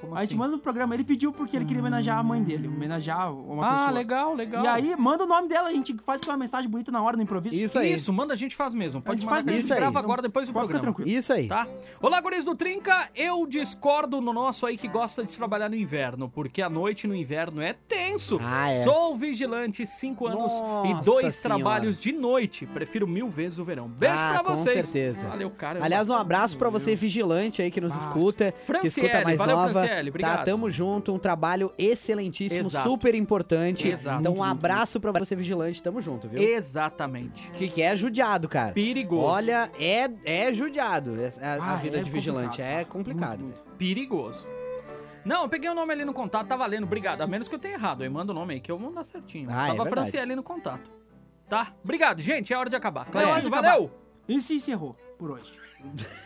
Como a gente assim? manda no programa. Ele pediu porque ele queria homenagear a mãe dele, homenagear uma Ah, pessoa. legal, legal. E aí, manda o nome dela, a gente faz com uma mensagem bonita na hora, no improviso. Isso, manda, a gente faz mesmo. Pode gente mandar faz que a gente isso aí. grava Então, agora depois do pode ficar programa. tranquilo. Isso aí. Tá? Olá, guris do Trinca. Eu discordo no nosso aí que gosta de trabalhar no inverno, porque a noite no inverno é tenso. Ah, é. Sou vigilante, cinco anos e Nossa dois Senhora. trabalhos de noite. Prefiro mil vezes o verão. Beijo Ah, pra com vocês. certeza. Valeu, cara. Aliás, um abraço pra você, vigilante aí que nos escuta, que Franciele, escuta mais valeu, nova. Franciele, obrigado. Tá, tamo junto, um trabalho excelentíssimo, Exato. super importante. Exato. Então, um Muito, abraço pra você, vigilante, tamo junto, viu? Exatamente. Que, que é judiado, cara. Perigoso. Olha, é, é judiado essa- a, a Ah, vida é de vigilante. complicado. É complicado. velho. Perigoso. Não, eu peguei o nome ali no contato, tá valendo, obrigado. A menos que eu tenha errado, aí manda o nome aí que eu vou mandar certinho. Ah, é Tava verdade. Franciele no contato. Tá? Obrigado, gente, é hora de acabar. É Cleitinho, de valeu! acabar. E se encerrou por hoje.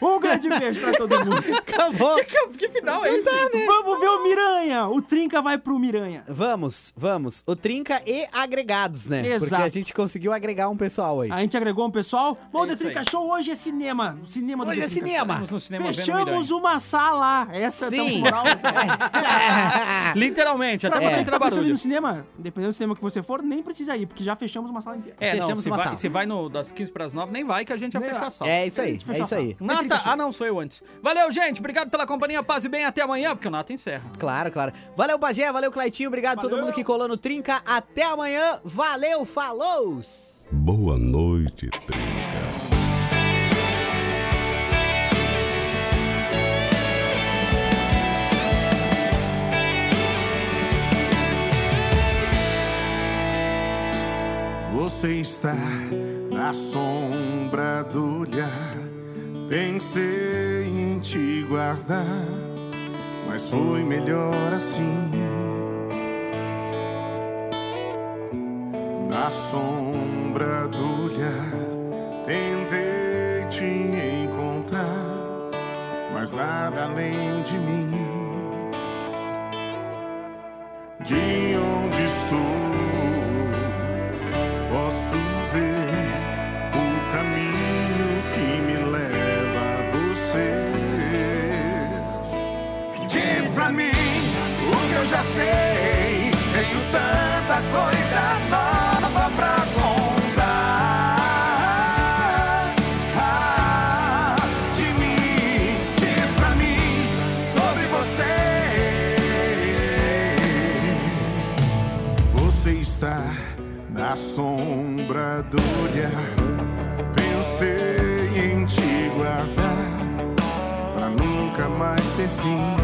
Um grande beijo pra todo mundo. <laughs> Acabou. Que, que, que final é esse? Vamos ver o Miranha. O Trinca vai pro Miranha. Vamos, vamos. O Trinca e agregados, né? Exato. Porque a gente conseguiu agregar um pessoal aí. A gente agregou um pessoal. Bom, É The Trinca aí. Show hoje é cinema. Cinema do Hoje é Trinca cinema. Cinema Fechamos uma sala. Essa Sim. é a moral. <laughs> Literalmente, até Pra você você que tá pensando no cinema, dependendo do cinema que você for, nem precisa ir, porque já fechamos uma sala inteira. É, não, Fechamos se uma vai, sala. se vai no, das 15 pras 9, nem vai que a gente já Nem fechou vai. a sala. É isso aí, é isso aí. Sala. Nata, ah não, sou eu antes. Valeu, gente, obrigado pela companhia, paz e bem, até amanhã, porque o Nata encerra. Claro, claro. Valeu, Bagé, valeu, Claitinho. Obrigado a todo mundo que colou no Trinca. Até amanhã. Valeu, falou! Boa noite, Trinca. Você está na sombra do olhar. Pensei em te guardar, mas foi melhor assim. Na sombra do olhar, tentei te encontrar, mas nada além de mim. De onde já sei. Tenho tanta coisa nova pra contar. Ah, de mim, diz pra mim sobre você. Você está na sombra do olhar. Pensei em te guardar pra nunca mais ter fim.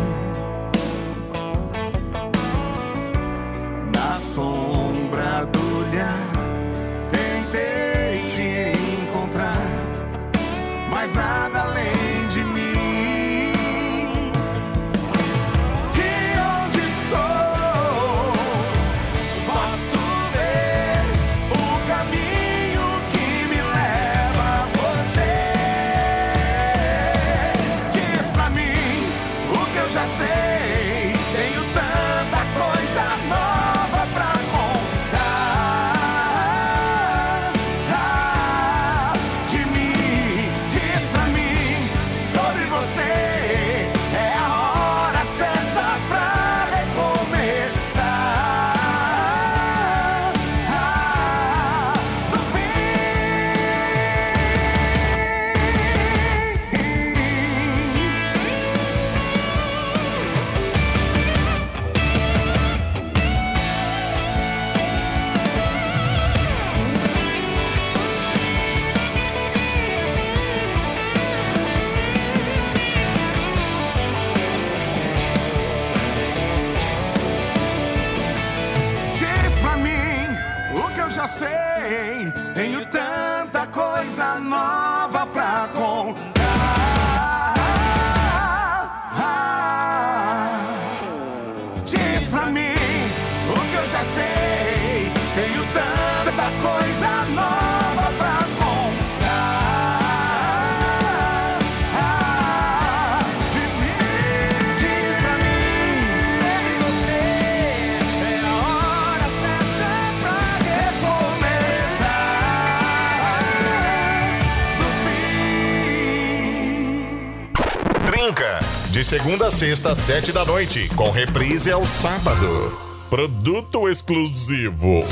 segunda a sexta, às sete da noite, com reprise ao sábado. Produto exclusivo.